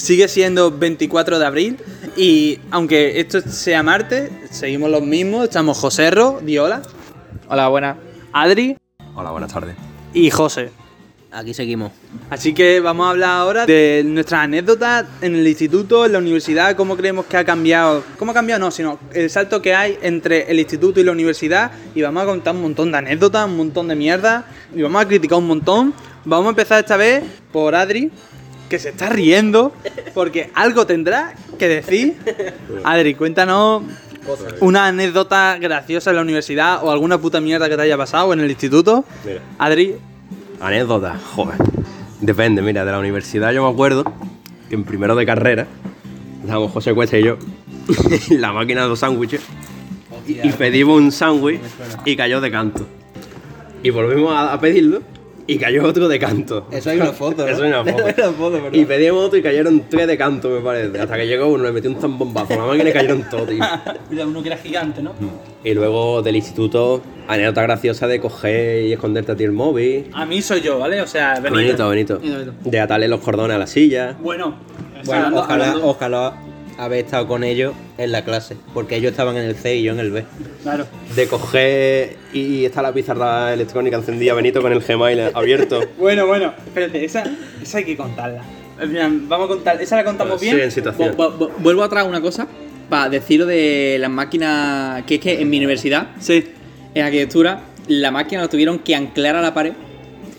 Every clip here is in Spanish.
sigue siendo 24 de abril y aunque esto sea martes, seguimos los mismos. Estamos Joserro, Diola. Hola, buenas. Adri Hola, buenas tardes. y José. Aquí seguimos. Así que vamos a hablar ahora de nuestras anécdotas en el instituto, en la universidad, cómo creemos que ha cambiado, cómo ha cambiado no, sino el salto que hay entre el instituto y la universidad y vamos a contar un montón de anécdotas, un montón de mierda y vamos a criticar un montón. Vamos a empezar esta vez por Adri, que se está riendo porque algo tendrá que decir. Adri, cuéntanos una anécdota graciosa en la universidad o alguna puta mierda que te haya pasado en el instituto. Mira. Adri, Anécdota, joder. Depende, mira, de la universidad yo me acuerdo que en primero de carrera estábamos José Cuesta y yo en la máquina de los sándwiches y, pedimos un sándwich y cayó de canto. Y volvimos a, a pedirlo y cayó otro de canto. Eso hay una foto. Eso hay una foto. Y pedimos otro y cayeron tres de canto, me parece. Hasta que llegó uno, le metió un zambombazo la máquina cayeron todos, tío. Mira, uno que era gigante, ¿no? Y luego del instituto, anécdota graciosa de coger y esconderte a ti el móvil. A mí soy yo, ¿vale? O sea, Benito, Benito. De atarle los cordones a la silla. Bueno, Bueno, ojalá, ojalá haber estado con ellos en la clase, porque ellos estaban en el C y yo en el B. Claro. De coger y está la pizarra electrónica encendida, Benito con el Gmail abierto. Bueno, bueno, espérate, esa, esa hay que contarla. Vamos a contar, esa la contamos Sí, bien. en situación. Vu- vu- vuelvo atrás una cosa para deciros de las máquinas que es que en mi universidad, Sí. en arquitectura, la máquina la tuvieron que anclar a la pared.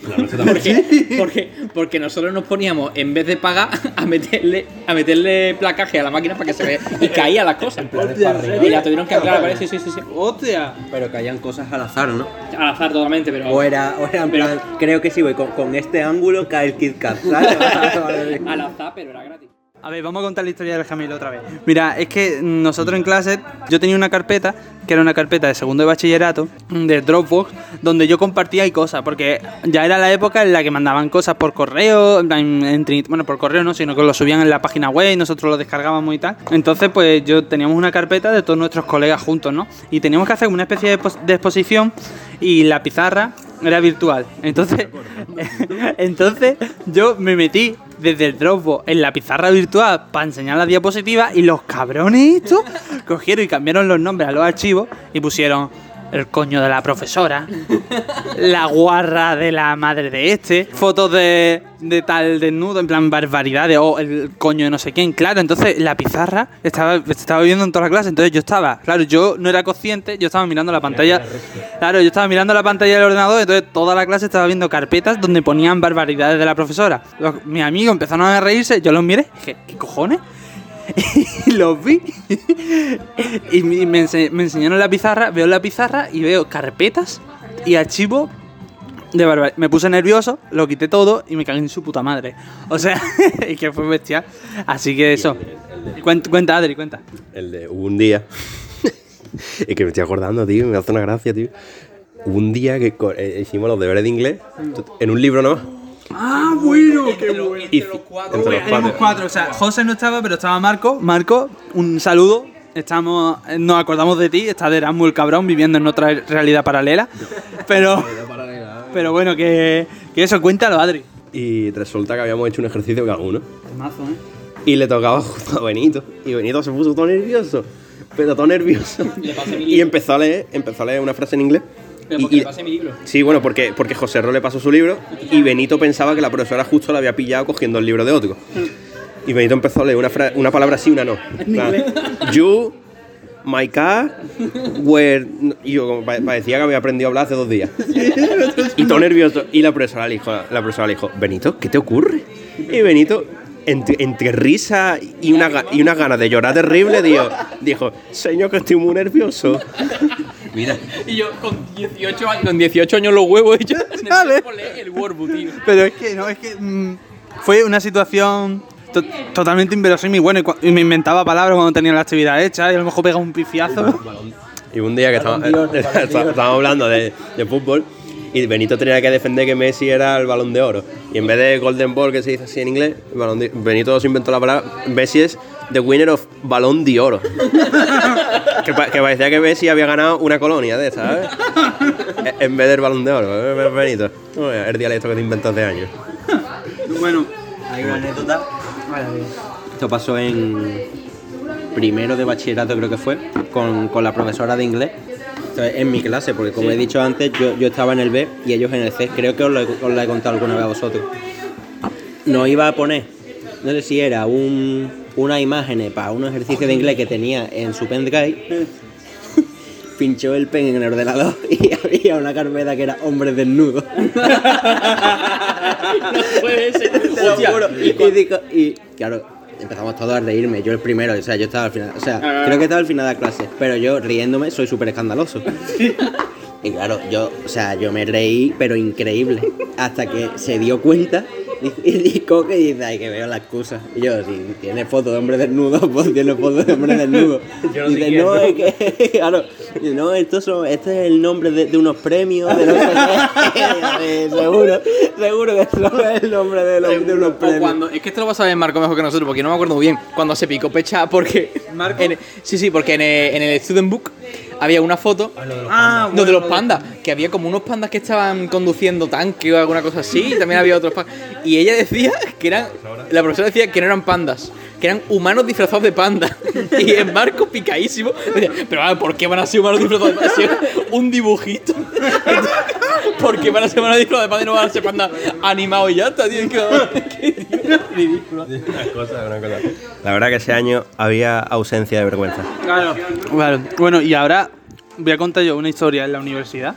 Claro, eso también. Porque, porque, porque nosotros nos poníamos, en vez de pagar, a meterle, a meterle placaje a la máquina para que se vea. Y caía las cosas. Y la tuvieron que anclar a la pared, sí, sí, sí, sí. ¡Hostia! Pero caían cosas al azar, ¿no? Al azar totalmente, pero. O era, o era en Pero- plan, creo que sí, voy con, con este ángulo cae el Kit Kat, ¿sabes? Al azar, pero era gratis. A ver, vamos a contar la historia del Jamil otra vez. Mira, es que nosotros en clase, yo tenía una carpeta, que era una carpeta de segundo de bachillerato, de Dropbox, donde yo compartía y cosas, porque ya era la época en la que mandaban cosas por correo, en en bueno, por correo no, sino que lo subían en la página web y nosotros lo descargábamos y tal. Entonces, pues yo teníamos una carpeta de todos nuestros colegas juntos, ¿no? Y teníamos que hacer una especie de, de exposición y la pizarra era virtual. Entonces, entonces yo me metí desde el Dropbox en la pizarra virtual para enseñar la diapositiva y los cabrones estos cogieron y cambiaron los nombres a los archivos y pusieron el coño de la profesora, la guarra de la madre de este, fotos de, de tal desnudo, en plan barbaridades, o el coño de no sé quién, claro, entonces la pizarra estaba, estaba viendo en toda la clase, entonces yo estaba, claro, yo no era consciente, yo estaba mirando la pantalla, claro, yo estaba mirando la pantalla del ordenador, entonces toda la clase estaba viendo carpetas donde ponían barbaridades de la profesora. Los- mis amigos empezaron a reírse, yo los miré, dije, ¿qué cojones? y los vi y me, me ense- me enseñaron la pizarra, veo la pizarra y veo carpetas y archivos de barbaridad. Me puse nervioso, lo quité todo y me cagué en su puta madre. O sea, y que fue bestial. Así que eso. Cuenta, cuenta Adri, cuenta. El de hubo un día. es que me estoy acordando, tío, me hace una gracia, tío. Hubo un día que eh, hicimos los deberes de inglés en un libro nomás. Ah, bueno, qué bueno. Y- entre los cuatro. Éramos cuatro, o sea, José no estaba, pero estaba Marco. Marco, un saludo. Estamos, nos acordamos de ti, está de Erasmus el cabrón viviendo en otra realidad paralela. Pero, pero bueno, que, que eso, cuéntalo, Adri. Y resulta que habíamos hecho un ejercicio cada uno. Mazo, ¿eh? Y le tocaba justo a Benito. Y Benito se puso todo nervioso. Pero todo nervioso. Y empezó a leer, empezó a leer una frase en inglés. Pero Y- porque y- le pasé mi libro. Sí, bueno, porque, porque José Ro le pasó su libro y Benito pensaba que la profesora justo la había pillado cogiendo el libro de otro. Y Benito empezó a leer una, fra- una palabra sí, una no. You, my car, where... Y yo parecía que había aprendido a hablar hace dos días. Y todo nervioso. Y la profesora le dijo, la profesora le dijo, Benito, ¿qué te ocurre? Y Benito, entre, entre risa y una, y una ganas de llorar terrible, dijo, dijo, señor, que estoy muy nervioso. Mira, Y yo con 18 años, con 18 años los huevos y leer el Wordbook, tío. Pero es que no, es que mm, fue una situación to- totalmente inverosímil. Bueno, y, y me inventaba palabras cuando tenía la actividad hecha y a lo mejor pegaba un pifiazo. Y un día que estaba- estábamos hablando de, de fútbol y Benito tenía que defender que Messi era el balón de oro. Y en vez de Golden Ball, que se dice así en inglés, Benito se inventó la palabra. Messi es the winner of balón de oro. que, pa- que parecía que Messi había ganado una colonia de esas, ¿sabes? E- en vez del balón de oro. ¿eh? Benito. El dialecto que te inventó hace años. bueno, hay una anécdota Esto pasó en primero de bachillerato creo que fue, con, con la profesora de inglés. Entonces, en mi clase, porque como he dicho antes, yo, yo estaba en el B y ellos en el C. Creo que os lo, he, os lo he contado alguna vez a vosotros. Nos iba a poner, no sé si era un, una imagen para un ejercicio de inglés que tenía en su pendrive. Pinchó el pen en el ordenador y había una carpeta que era hombres desnudos. Puede ser. Te lo Hostia, juro. y digo- claro, empezamos todos a reírme. Yo el primero, o sea, yo estaba al final. O sea, Ah. creo que estaba al final de la clase. Pero yo riéndome soy súper escandaloso. Y claro, yo, o sea, yo me reí, pero increíble. Hasta que se dio cuenta y, y coge y dice, ay, que veo la excusa. Y yo, si tiene foto de hombre desnudo, pues tiene foto de hombre desnudo. Yo no y sé dice, no, es que, claro, y no, esto son, este es el nombre de, de unos premios, de no sé qué. Sí, seguro, seguro que eso es el nombre de, los- de unos O premios. cuando, es que esto lo va a saber Marco mejor que nosotros, porque no me acuerdo muy bien. Cuando se picó pecha, porque. ¿Marco? en- sí, sí, porque en el, en el Student Book había una foto. Ah, No, de los bueno, pandas, que había como unos pandas que estaban conduciendo tanque o alguna cosa así, y también había otros pandas. Y ella decía que eran, la profesora decía que no eran pandas, que eran humanos disfrazados de panda. Y en Marco picadísimo, decía, pero a ver, ¿por qué van a ser humanos disfrazados de panda? Si es un dibujito. ¿Por qué van a ser humanos disfrazados de panda y no van a ser pandas animados y ya está, tío? Qué, qué tío, ridículo. Una cosa, una cosa. La verdad que ese año había ausencia de vergüenza. Claro. Claro. Bueno, y ahora voy a contar yo una historia en la universidad.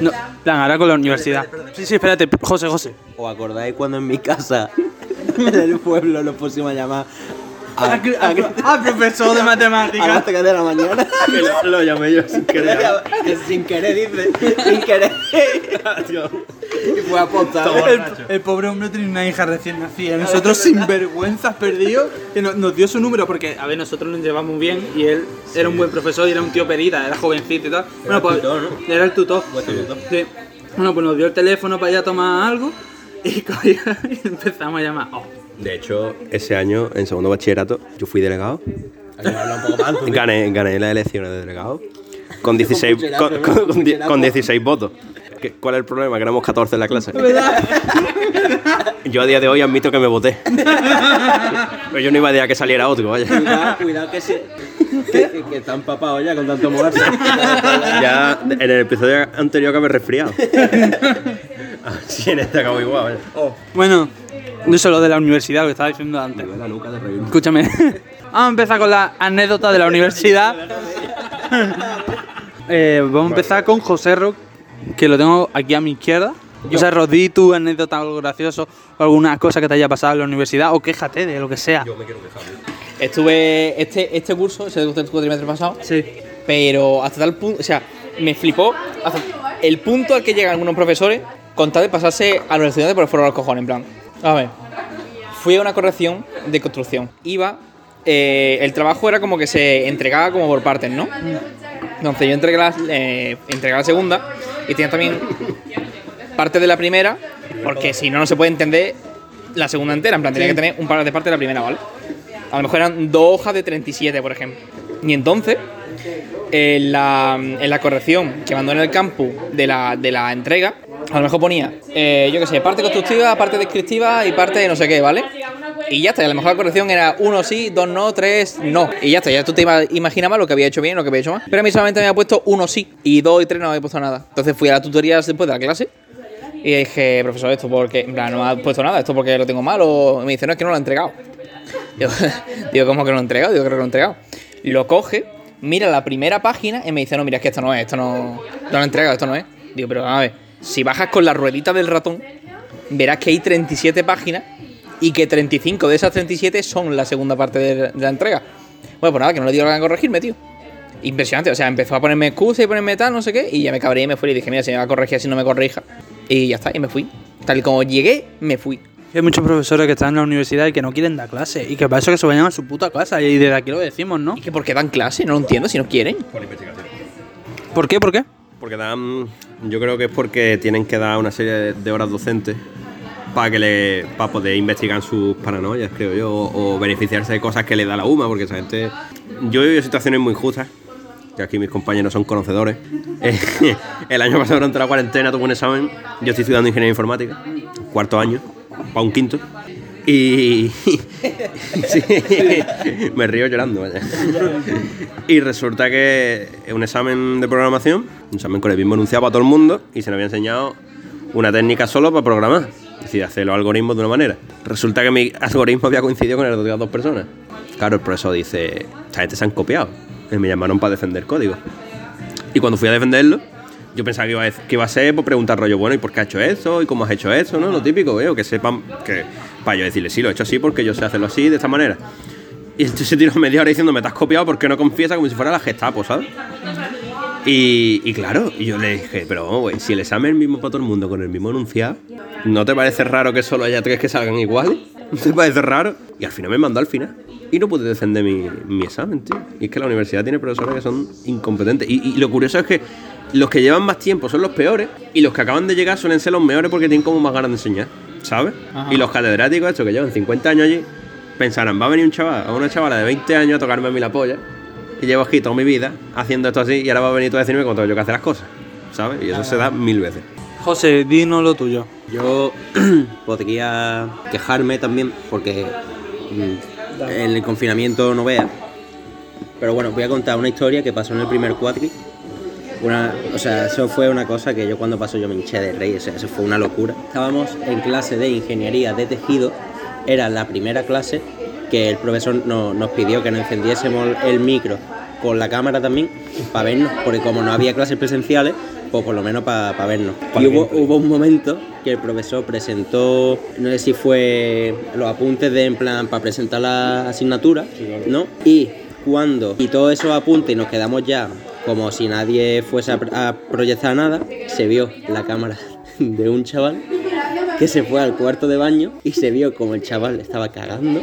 No, plan, ahora con la universidad. Sí, sí, espérate, José, José. ¿Os acordáis cuando en mi casa, en el pueblo, nos pusimos a llamar a, a, Ah, profesor de a las matemáticas. 3 de la mañana? Que lo, lo llamé yo sin querer. sin querer, dice. Sin querer. y fue a postar. El, el pobre hombre tiene una hija recién nacida. Nosotros sin vergüenzas perdidos, que nos, nos dio su número porque, a ver, nosotros nos llevamos bien y él era un buen profesor y era un tío perita, era jovencito y tal. Bueno, pues tutor, ¿no? era el tutor. Sí. Bueno, pues nos dio el teléfono para ir a tomar algo y, y empezamos a llamar. Oh, De hecho, ese año, en segundo bachillerato, yo fui delegado. Habla un poco más. tú. Gané, gané las elecciones de delegado. Con 16, pucherazo, con, con- con die- Pucherazo. con 16 votos. ¿Qué- ¿Cuál es el problema? Que éramos 14 en la clase. Yo a día de hoy admito que me voté. Pero yo no iba a dejar que saliera otro, vaya. Cuidado, cuidado que se. Que, que, que está empapado ya con tanto moverse. Ya en el episodio anterior que me he resfriado. Así en este acabo igual, vaya. Bueno, eso es lo de la universidad, lo que estaba diciendo antes. la. Escúchame. Vamos a empezar con la anécdota de la universidad. Eh, vamos a empezar con José Rock, que lo tengo aquí a mi izquierda. José Rock, di tu anécdota, algo gracioso, o alguna cosa que te haya pasado en la universidad, o quéjate de lo que sea. Estuve este, este curso, ese cuatrimestre pasado, Sí. pero hasta tal punto, o sea, me flipó hasta el punto al que llegan algunos profesores con tal de pasarse a los estudiantes por el foro de los cojones, en plan. A ver, fui a una corrección de construcción. Iba, eh, el trabajo era como que se entregaba como por partes, ¿no? Entonces yo entregué la, eh, entregué la segunda y tenía también parte de la primera, porque si no, no se puede entender la segunda entera. En plan, tenía que tener un par de partes de la primera, ¿vale? A lo mejor eran dos hojas de 37, por ejemplo. Y entonces, en la, en la corrección que mandó en el campus de la, de la entrega, a lo mejor ponía, eh, yo qué sé, parte constructiva, parte descriptiva y parte no sé qué, ¿vale? Y ya está, a lo mejor la corrección era uno sí, dos no, tres no. Y ya está, ya tú te ima- imaginabas lo que había hecho bien, lo que había hecho mal. Pero a mí solamente me había puesto uno sí y dos y tres no había puesto nada. Entonces fui a la tutoría después de la clase y dije, profesor, esto porque, no me ha puesto nada, esto porque lo tengo mal o me dice, no, es que no lo he entregado. Digo, digo, ¿cómo que no lo he entregado? Digo, creo que lo he entregado. Lo coge, mira la primera página y me dice, no, mira, es que esto no es, esto no, no lo he entregado, esto no es. Digo, pero a ver, si bajas con la ruedita del ratón, verás que hay 37 páginas y que 35 de esas 37 son la segunda parte de, de la entrega. Bueno, pues nada, que no le digo que van a corregirme, tío. Impresionante, o sea, empezó a ponerme excusa y ponerme tal, no sé qué, y ya me cabré y me fui y dije, mira, si me va a corregir así no me corrija. Y ya está, y me fui. Tal y como llegué, me fui. Hay muchos profesores que están en la universidad y que no quieren dar clase, y que para eso que se vayan a su puta casa, y desde aquí lo decimos, ¿no? ¿Y que por qué dan clase? No lo entiendo, si no quieren. ¿Por qué? ¿Por qué? Porque dan. Yo creo que es porque tienen que dar una serie de- horas docentes para que le para poder investigar sus paranoias, creo yo, o, beneficiarse de cosas que le da la UMA, porque esa gente. Yo he vivido situaciones muy injustas, que aquí mis compañeros son conocedores. El año pasado, durante la cuarentena, tuve un examen. Yo estoy estudiando ingeniería informática, cuarto año, para un quinto. Y. sí, me río llorando, vaya. Y resulta que un examen de programación, un examen con el mismo enunciado para todo el mundo, y se nos había enseñado una técnica solo para programar. Es decir, hacer los algoritmos de una manera. Resulta que mi algoritmo había coincidido con el de otras dos personas. Claro, el profesor dice: Esta gente se han copiado. Y me llamaron para defender código. Y cuando fui a defenderlo, yo pensaba que iba a, que iba a ser por preguntar rollo, bueno, ¿y por qué has hecho eso? ¿Y cómo has hecho eso? ¿No? Lo típico, veo, que sepan que. Para yo decirle, sí, lo he hecho así porque yo sé hacerlo así, de esta manera. Y entonces se tiró media hora diciendo, me te has copiado porque no confiesa como si fuera la Gestapo, ¿sabes? Y, y claro, yo le dije, pero si el examen es el mismo para todo el mundo con el mismo enunciado, ¿no te parece raro que solo haya tres que salgan iguales? ¿No te parece raro? Y al final me mandó al final. Y no pude defender mi, mi examen, tío. Y es que la universidad tiene profesores que son incompetentes. Y lo curioso es que los que llevan más tiempo son los peores y los que acaban de llegar suelen ser los mejores porque tienen como más ganas de enseñar, ¿sabes? Y los catedráticos, estos que llevan 50 años allí, pensarán, va a venir un chaval, o una chavala de 20 años a tocarme a mí la polla y llevo aquí toda mi vida haciendo esto así y ahora va a venir tú a decirme cómo tengo yo que hacer las cosas, ¿sabes? Y eso se da mil veces. José, dinos lo tuyo. Yo podría quejarme también porque mm, en el confinamiento no vea. Pero bueno, voy a contar una historia que pasó en el primer cuatri. Una, o sea, eso fue una cosa que yo cuando pasó yo me hinché de rey, o sea, eso fue una locura. Estábamos en clase de ingeniería de tejido, era la primera clase que el profesor no- nos pidió que nos encendiésemos el micro con la cámara también para vernos, porque como no había clases presenciales, pues por lo menos para vernos. Y hubo, hubo un momento que el profesor presentó, no sé si fue los apuntes de en plan para presentar la asignatura, ¿no? Y cuando quitó esos apuntes y nos quedamos ya como si nadie fuese a, proyectar nada, se vio la cámara de un chaval que se fue al cuarto de baño y se vio como el chaval estaba cagando.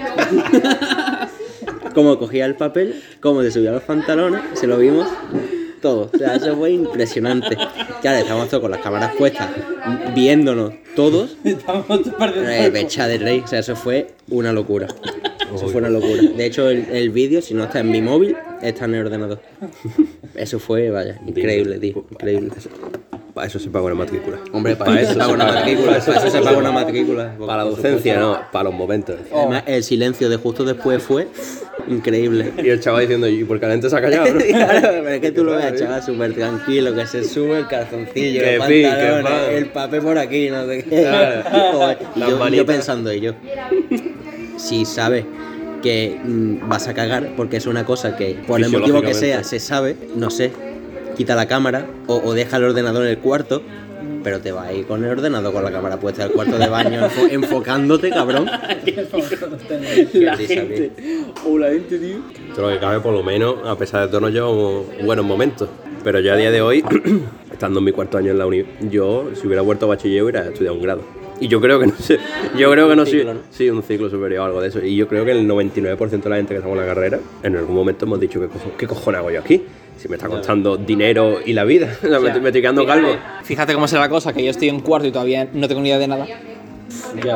como cogía el papel, como se subía los pantalones, se lo vimos todo. O sea, eso fue impresionante. Claro, estábamos todos con las cámaras puestas, viéndonos todos. Eh, Becha de rey, o sea, eso fue una locura. Eso fue una locura. De hecho, el, el vídeo, si no está en mi móvil, está en el ordenador. Eso fue, vaya, increíble, tío. Increíble. Para eso se paga una matrícula. Hombre, para eso se paga una matrícula. Para eso se paga una matrícula. Para la docencia, no, para los momentos. Además, el silencio de justo después fue increíble. Y el chaval diciendo, ¿y por qué la gente se ha callado? no?" Claro, pero es que tú lo ves, chaval, súper tranquilo, que se sube el calzoncillo, Que los pi, que pantalones, pan. el papel por aquí, no sé qué. Claro. Y yo pensando, y yo, si sabes que mm, vas a cagar, porque es una cosa que por el motivo que sea se sabe, no sé, quita la cámara o, o deja el ordenador en el cuarto. Pero te vas a ir con el ordenador con la cámara puesta al cuarto de baño enfo- enfocándote, cabrón. La Sí, gente. O la gente, tío. Todo lo que cabe, por lo menos, a pesar de todo, nos llevamos buenos momentos. Pero yo a día de hoy, estando en mi cuarto año en la uni, yo, si hubiera vuelto a bachiller, hubiera estudiado un grado. Y yo creo que no sé, yo creo que no soy, ¿no? sí, un ciclo superior o algo de eso. Y yo creo que el 99% de la gente que estamos en la carrera, en algún momento hemos dicho, ¿qué, cojo- qué cojones hago yo aquí? Si me está costando dinero y la vida, O sea, me, estoy- me estoy quedando calvo. Fíjate cómo será la cosa, que yo estoy en cuarto y todavía no tengo ni idea de nada.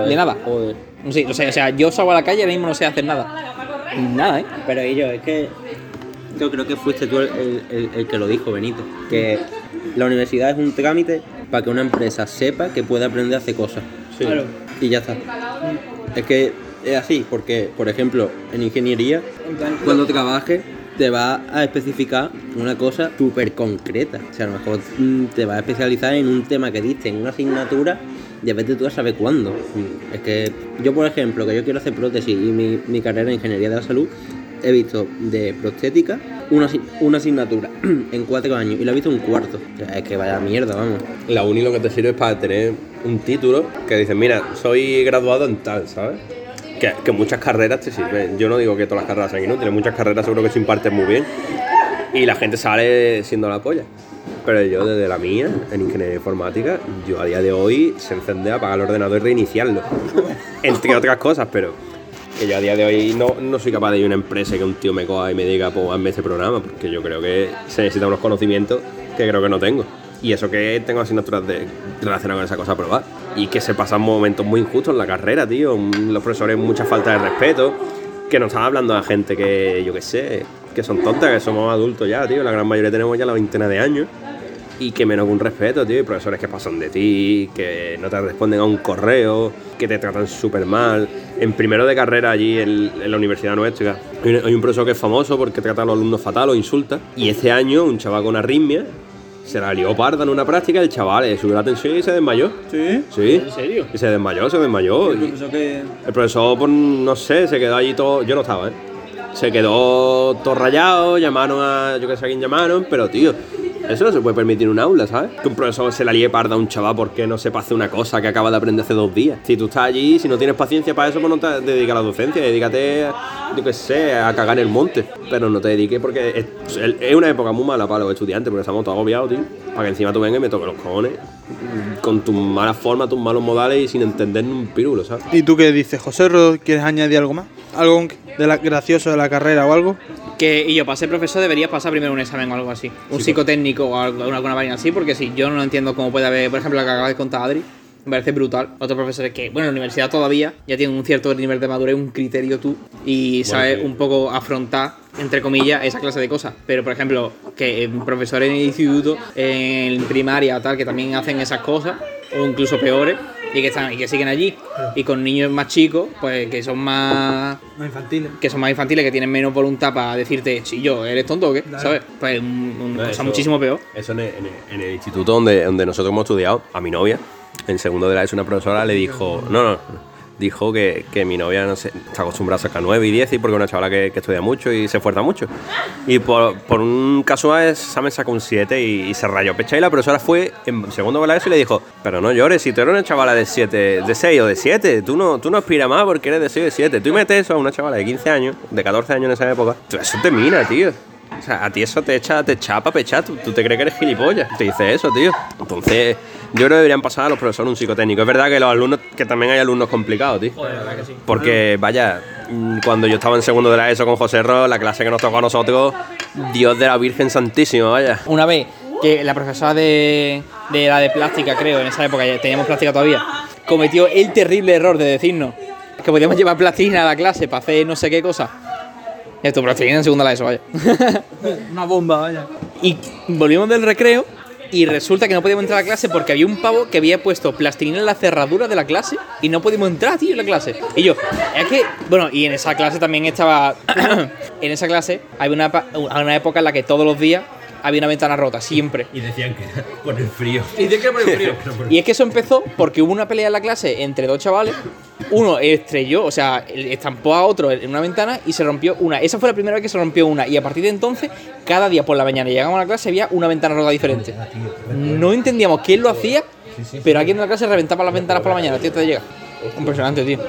De nada. Joder. No sé, o sea, o sea, yo salgo a la calle y ahora mismo no sé hacer nada. Nada, ¿eh? Pero y yo, es que yo creo que fuiste tú el, el- el- el que lo dijo, Benito, que la universidad es un trámite para que una empresa sepa que puede aprender a hacer cosas. Claro. Y ya está. Es que es así, porque, por ejemplo, en ingeniería, cuando trabajes, te va a especificar una cosa súper concreta. O sea, a lo mejor mm, te va a especializar en un tema que diste en una asignatura y a veces tú ya sabes cuándo. Mm, Es que yo, por ejemplo, que yo quiero hacer prótesis y mi, mi carrera en ingeniería de la salud, he visto de prostética una, una asignatura en cuatro años y la he visto un cuarto. Es que vaya mierda, vamos. La uni lo que te sirve es para tener un título que dices, mira, soy graduado en tal, ¿sabes? Que, que muchas carreras te sirven. Yo no digo que todas las carreras sean inútiles, muchas carreras seguro que se imparten muy bien y la gente sale siendo la polla. Pero yo desde la mía, en ingeniería informática, yo a día de hoy se encende, apagar el ordenador y reiniciarlo. Entre otras cosas, pero que yo a día de hoy no, no soy capaz de ir a una empresa que un tío me coja y me diga, pues hazme este programa, porque yo creo que se necesitan unos conocimientos que creo que no tengo. Y eso que tengo asignaturas de, relacionadas con esa cosa a probar. Y que se pasan momentos muy injustos en la carrera, tío. Los profesores, mucha falta de respeto. Que nos están hablando a gente que, yo qué sé, que son tontas, que somos adultos ya, tío. La gran mayoría tenemos ya la veintena de años. Y que menos que un respeto, tío. Y profesores que pasan de ti, que no te responden a un correo, que te tratan súper mal. En primero de carrera allí en, en la universidad nuestra hay un, hay un profesor que es famoso porque trata a los alumnos fatal o insulta. Y este año un chaval con arritmia se la lió parda en una práctica, el chaval le subió la tensión y se desmayó. ¿Sí? Sí. ¿En serio? Y se desmayó, se desmayó. Que... el profesor, pues, no sé, se quedó allí todo. Yo no estaba, ¿eh? Se quedó todo rayado, llamaron a. Yo que sé a quién llamaron, pero tío, eso no se puede permitir en un aula, ¿sabes? Que un profesor se la líe parda a un chaval porque no sepa hacer una cosa que acaba de aprender hace dos días. Si tú estás allí, si no tienes paciencia para eso, pues no te dedicas a la docencia, dedícate, yo que sé, a cagar el monte. Pero no te dediques porque es, una época muy mala para los estudiantes, porque estamos todos agobiados, tío. Para que encima tú vengas y me toques los cojones con tus malas formas, tus malos modales y sin entender un pirulo, ¿sabes? ¿Y tú qué dices, José? ¿Quieres añadir algo más? ¿Algo de la, gracioso de la carrera o algo? Que, y yo, para ser profesor, deberías pasar primero un examen o algo así. Un psicotécnico o alguna, alguna vaina así, porque si yo no entiendo cómo puede haber, por ejemplo, lo que acaba de contar Adri, me parece brutal. Otros profesores que, bueno, en la universidad todavía ya tienen un cierto nivel de madurez, un criterio tú, y sabes sí. un poco afrontar, entre comillas, esa clase de cosas. Pero, por ejemplo, que profesores en el instituto, en primaria tal, que también hacen esas cosas, o incluso peores, y que, están, y que siguen allí. Y con niños más chicos, pues que son más No infantiles. que son más infantiles, que tienen menos voluntad para decirte, si yo, eres tonto o qué, ¿sabes? Pues un- una No, cosa eso- muchísimo peor. Eso en el, en el- en el instituto donde, donde nosotros hemos estudiado, a mi novia, en segundo de la ESO, una profesora le dijo, no, no, dijo que, que mi novia no sé, está acostumbrada a sacar 9 y 10 y porque es una chavala que, que estudia mucho y se esfuerza mucho. Y por, por un casual examen sacó un 7 y, y se rayó pecha y la profesora fue en segundo de ESO y le dijo, pero no llores, si tú eres una chavala de 7, de 6 o de 7, tú no, tú no aspiras más porque eres de 6 o de 7. Tú metes eso a una chavala de 15 años, de 14 años en esa época, eso te mina, tío. O sea, a ti eso te echa, te chapa pechar, tú, tú te crees que eres gilipollas. Te dice eso, tío. Entonces, yo creo que deberían pasar a los profesores un psicotécnico. Es verdad que los alumnos, que también hay alumnos complicados, tío. Porque, vaya, mm, cuando yo estaba en segundo de la ESO con José Ro, la clase que nos tocó a nosotros, Dios de la Virgen Santísima, vaya. Una vez que la profesora de, de la de plástica, creo, en esa época ya teníamos plástica todavía, cometió el terrible error de decirnos que podíamos llevar plastilina a la clase para hacer no sé qué cosa. Esto, plastilina en segunda de la ESO, vaya. Una bomba, vaya. Y volvimos del recreo y resulta que no podíamos entrar a la clase porque había un pavo que había puesto plastilina en la cerradura de la clase y no podíamos entrar, tío, en la clase. Y yo, es que, bueno, y en esa clase también estaba, en esa clase había una, una época en la que todos los días había una ventana rota, siempre. Y decían que era por el frío. Y Y es que eso empezó porque hubo una pelea en la clase entre dos chavales. Uno estrelló, o sea, estampó a otro en una ventana y se rompió una. Esa fue la primera vez que se rompió una. Y a partir de entonces, cada día por la mañana llegábamos a la clase había una ventana rota diferente. No entendíamos quién lo hacía, pero alguien de la clase reventaba las ventanas por la mañana, tío, te llega. Impresionante, tío.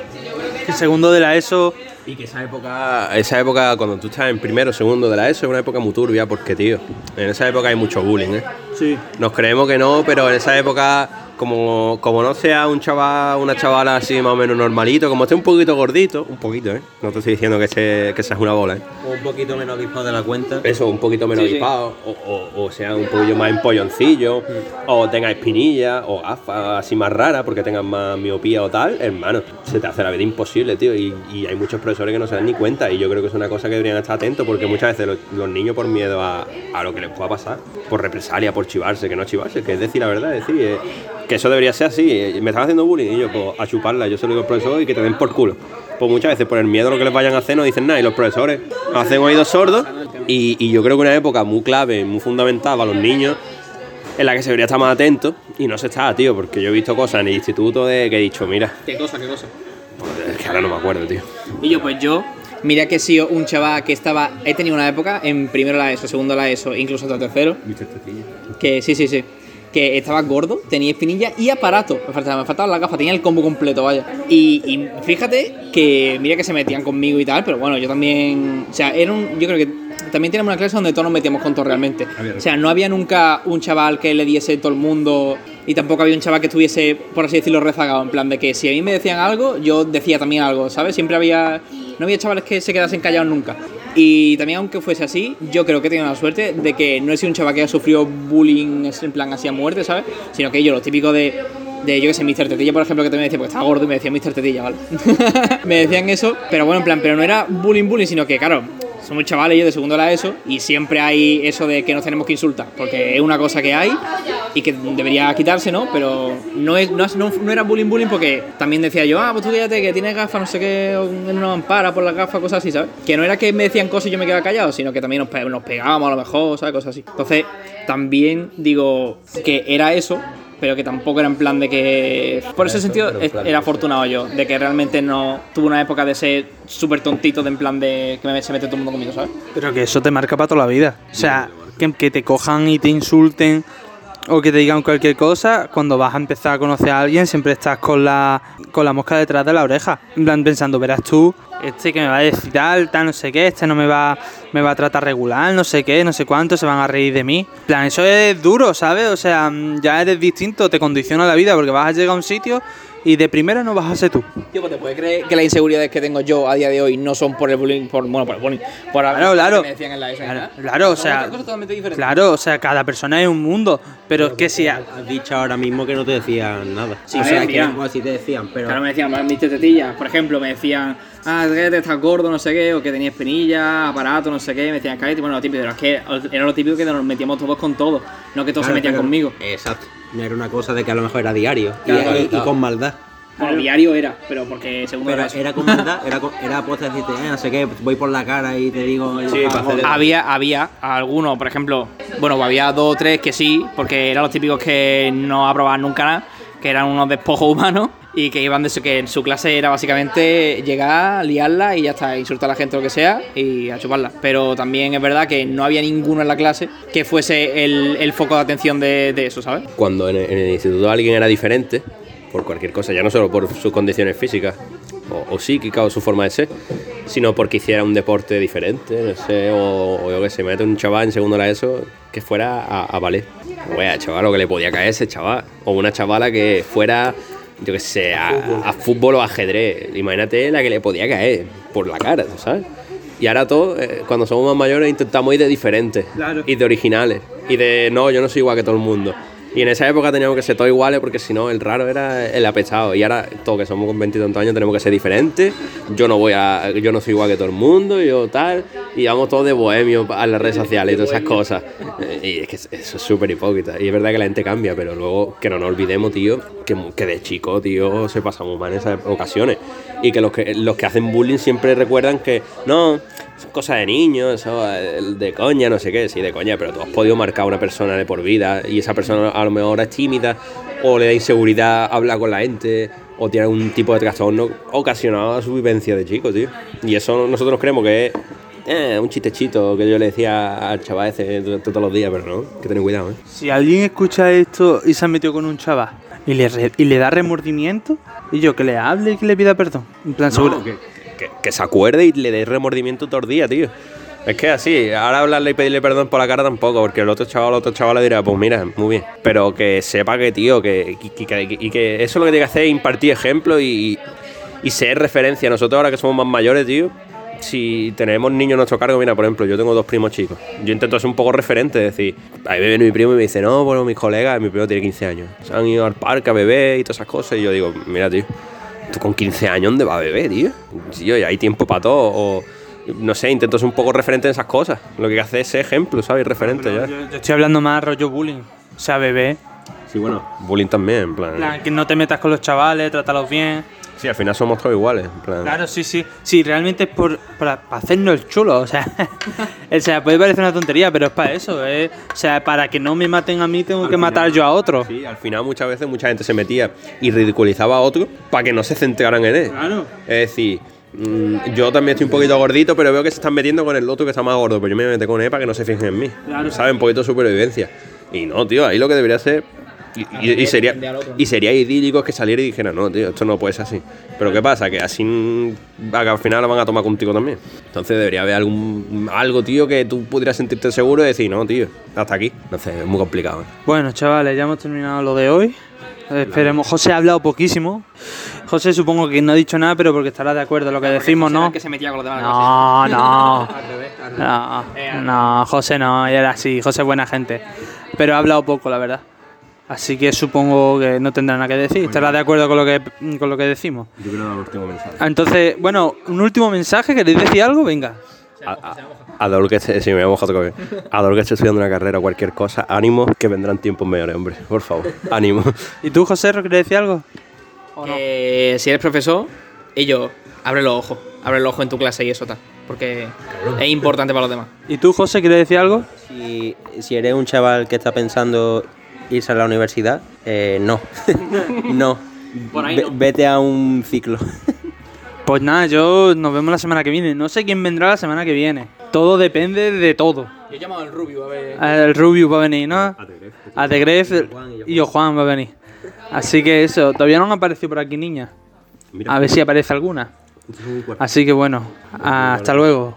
El segundo de la ESO... Y que esa época, esa época cuando tú estás en primero o segundo de la ESO es una época muy turbia porque, tío, en esa época hay mucho bullying, ¿eh? Sí. Nos creemos que no, pero en esa época, como, como no sea un chaval, una chavala así más o menos normalito, como esté un poquito gordito, un poquito, ¿eh? No te estoy diciendo que, se, que seas una bola, ¿eh? O un poquito menos avispado de la cuenta. Eso, un poquito menos Sí, sí. o, o- o sea un poquillo más empolloncillo, o tenga espinilla, o gafas así más raras porque tengan más miopía o tal, hermano, se te hace la vida imposible, tío. Y, y hay muchos profesores que no se dan ni cuenta, y yo creo que es una cosa que deberían estar atentos porque muchas veces los, los niños, por miedo a, a lo que les pueda pasar, por represalia, por chivarse, que no chivarse, que es decir la verdad, es decir, eh, que eso debería ser así. eh, Me están haciendo bullying, y yo, pues a chuparla, yo se lo digo al profesor y que te den por culo. Pues muchas veces por el miedo a lo que les vayan a hacer no dicen nada y los profesores hacen oídos sordos y, y yo creo que una época muy clave, muy fundamental para los niños en la que se debería estar más atento y no se está, tío, porque yo he visto cosas en el instituto de que he dicho, mira, ¿Qué cosa, qué cosa? pues, es que ahora no me acuerdo, tío. Y yo, pues yo, mira que he sido un chaval que estaba. He tenido una época en primero la ESO, segundo la ESO, incluso hasta tercero. Que sí, sí, sí. Que estaba gordo, tenía espinilla y aparato. Me faltaba, me faltaban las gafas, tenía el combo completo, vaya. Y, y fíjate que, mira que se metían conmigo y tal, pero bueno, yo también. O sea, era un. Yo creo que también teníamos una clase donde todos nos metíamos con todo realmente. O sea, no había nunca un chaval que le diese todo el mundo y tampoco había un chaval que estuviese, por así decirlo, rezagado. En plan de que si a mí me decían algo, yo decía también algo, ¿sabes? Siempre había. No había chavales que se quedasen callados nunca. Y también, aunque fuese así, yo creo que he tenido la suerte de que no he sido un chaval que haya sufrido bullying en plan así a muerte, ¿sabes? Sino que yo, lo típico de, de yo que sé, Mr. Tetilla, por ejemplo, que también decía, porque estaba gordo y me decía Mr. Tetilla, ¿vale? me decían eso, pero bueno, en plan, pero no era bullying, bullying, sino que, claro, somos chavales yo de segundo de la ESO y siempre hay eso de que nos tenemos que insultar, porque es una cosa que hay y que debería quitarse, ¿no? Pero no, es, no, no- era bullying bullying porque también decía yo, ah, pues tú cállate que tienes gafas, no sé qué, en una por las gafas, cosas así, ¿sabes? Que no era que me decían cosas y yo me quedaba callado, sino que también nos, pe- pegábamos a lo mejor, ¿sabes? Cosas así. Entonces, también digo que era eso, pero que tampoco era en plan de que. Por ese sentido, era afortunado yo, de que realmente no tuve una época de ser súper tontito, de en plan de que me, se mete todo el mundo conmigo, ¿sabes? Pero que eso te marca para toda la vida. O sea, que, que te cojan y te insulten o que te digan cualquier cosa, cuando vas a empezar a conocer a alguien, siempre estás con la, con la mosca detrás de la oreja. En plan, pensando, verás tú, este que me va a decir tal, tal, no sé qué, este no me va, me va a tratar regular, no sé qué, no sé cuánto, se van a reír de mí. En plan, eso es duro, ¿sabes? O sea, mm, ya eres distinto, te condiciona la vida porque vas a llegar a un sitio y de primera no vas a ser tú. Tío, pues te puedes creer que las inseguridades que tengo yo a día de hoy no son por el bullying, por, bueno, por el bullying, por Claro, claro. que me decían en la ESO, Claro, claro, o sea. Claro, o sea, cada persona es un mundo, pero es que si... Has dicho ahora mismo que no te decían nada. Sí, o me sea, que decían. igual sí te decían, pero. Claro, me decían, mis tetillas, por ejemplo, me decían, ah, que te estás gordo, no sé qué, o que tenías espinilla, aparato, no sé qué, me decían, cállate, bueno, lo típico, pero es que era lo típico que nos metíamos todos con todo, no que todos se Claro, metían pero- conmigo. Exacto. No era una cosa de que a lo mejor era diario. y- Claro, y, y claro. con maldad. Bueno, diario era, pero porque según Pero era con maldad, era, con- era aposta decirte, eh, no sé qué, voy por la cara y te digo. Sí. Había, había algunos, por ejemplo, bueno, había dos o tres que sí, porque eran los típicos que no aprobaban nunca nada, que eran unos despojos humanos y que iban de eso, que en su clase era básicamente llegar, liarla y ya está, insultar a la gente o lo que sea y a chuparla. Pero también es verdad que no había ninguno en la clase que fuese el, el foco de atención de, eso, ¿sabes? Cuando en el, instituto alguien era diferente, por cualquier cosa, ya no solo por sus condiciones físicas o, o psíquicas o su forma de ser, sino porque hiciera un deporte diferente, no sé, o, o yo que sé, mete un chaval en segundo la ESO que fuera a, a ballet. Wea, chaval, lo que le podía caer ese chaval. O una chavala que fuera, yo que sé, a, a fútbol o ajedrez. Imagínate la que le podía caer por la cara, ¿sabes? Y ahora todos, eh, cuando somos más mayores, intentamos ir de diferentes Claro. y de originales. Y de, no, yo no soy igual que todo el mundo. Y en esa época teníamos que ser todos iguales porque si no, el raro era el apechado. Y ahora, todos que somos con 20 y tantos años, tenemos que ser diferentes. Yo no voy a, yo no soy igual que todo el mundo, yo tal. Y vamos todos de bohemio a las redes sociales y todas esas cosas. Y es que eso es súper hipócrita. Y es verdad que la gente cambia, pero luego que no nos olvidemos, tío, que, que de chico, tío, se pasa muy mal en esas ocasiones. Y que los que, los que hacen bullying siempre recuerdan que, no, son cosas de niños, eso, de coña, no sé qué, sí, de coña, pero tú has podido marcar a una persona de por vida y esa persona a lo mejor es tímida o le da inseguridad hablar con la gente o tiene algún tipo de trastorno ocasionado a su vivencia de chico, tío. Y eso nosotros creemos que es eh, un chistechito que yo le decía al chaval ese todos los días, pero no, que tener cuidado, ¿eh? Si alguien escucha esto y se ha metido con un chaval y le, y le da remordimiento, y yo que le hable y que le pida perdón. En plan, seguro. que, que- que se acuerde y le dé remordimiento todo el día, tío. Es que así, ahora hablarle y pedirle perdón por la cara tampoco, porque el otro chaval, el otro chaval le dirá, pues mira, muy bien. Pero que sepa que, tío, que, que, y que eso lo que tiene que hacer es impartir ejemplo y, y ser referencia. Nosotros ahora que somos más mayores, tío, si tenemos niños a nuestro cargo, mira, por ejemplo, yo tengo dos primos chicos. Yo intento ser un poco referente, es decir, ahí me viene mi primo y me dice, no, bueno, mis colegas, mi primo tiene 15 años, se han ido al parque a beber y todas esas cosas. Y yo digo, mira, tío, tú con 15 años, ¿dónde vas a beber, tío? Tío, ya hay tiempo para todo. O, no sé, intento ser un poco referente en esas cosas. Lo que hacer es ser ejemplo, ¿sabes? Y referente ya. Yo, yo estoy hablando más rollo bullying. O sea, bebé. Sí, bueno, bullying también, en plan. En plan, que no te metas con los chavales, trátalos bien. Sí, al final somos todos iguales, en plan. Claro, sí, sí. Sí, realmente es por, para, para hacernos el chulo. O sea, o sea, puede parecer una tontería, pero es para eso. ¿eh? O sea, para que no me maten a mí, tengo Al que final- matar yo a otro. Sí, al final muchas veces mucha gente se metía y ridiculizaba a otro para que no se centraran en él. Claro. Es decir, mm, yo también estoy un poquito gordito, pero veo que se están metiendo con el otro que está más gordo, pero yo me meter con él para que no se fijen en mí. Claro. ¿Sabes? Un poquito de supervivencia. Y no, tío, ahí lo que debería ser. Y, y- y sería, otro, ¿no? y sería idílico que saliera y dijera, no, tío, esto no puede ser así. Pero ¿qué pasa? Que así mm, al final lo van a tomar contigo también. Entonces debería haber algún, algo, tío, que tú pudieras sentirte seguro y decir, no, tío, hasta aquí. No sé, es muy complicado. ¿eh? Bueno, chavales, ya hemos terminado lo de hoy. Esperemos. José ha hablado poquísimo. José supongo que no ha dicho nada, pero porque estará de acuerdo en lo que decimos, ¿no? que se metía con los demás. No, no. Al revés, al revés. No, no, José no, era así, José es buena gente. Pero ha hablado poco, la verdad. Así que supongo que no tendrá nada que decir. Estará de acuerdo con lo que, con lo que decimos. Yo quiero dar el último mensaje. Entonces, bueno, un último mensaje, ¿queréis decir algo? Venga. Adoro que esté, sí, me voy a mojar otra vez. Adoro que esté estudiando una carrera o cualquier cosa. Ánimo, que vendrán tiempos mejores, hombre. Por favor, ánimo. ¿Y tú, José, quieres decir algo? Que si eres profesor, ellos, abre los ojos, abre los ojos en tu clase y eso tal. Porque es importante para los demás. ¿Y tú, José, quieres decir algo? Si, si eres un chaval que está pensando irse a la universidad, eh, no. no. Por ahí Ve- no. Vete a un ciclo. Pues nada, yo nos vemos la semana que viene. No sé quién vendrá la semana que viene. Todo depende de todo. Yo he llamado al Rubio a ver. El Rubius va a venir, ¿no? A The Gref y Juan va a venir. Así que eso, todavía no han aparecido por aquí niñas. Mira. A ver si aparece alguna. Así que bueno, hasta luego.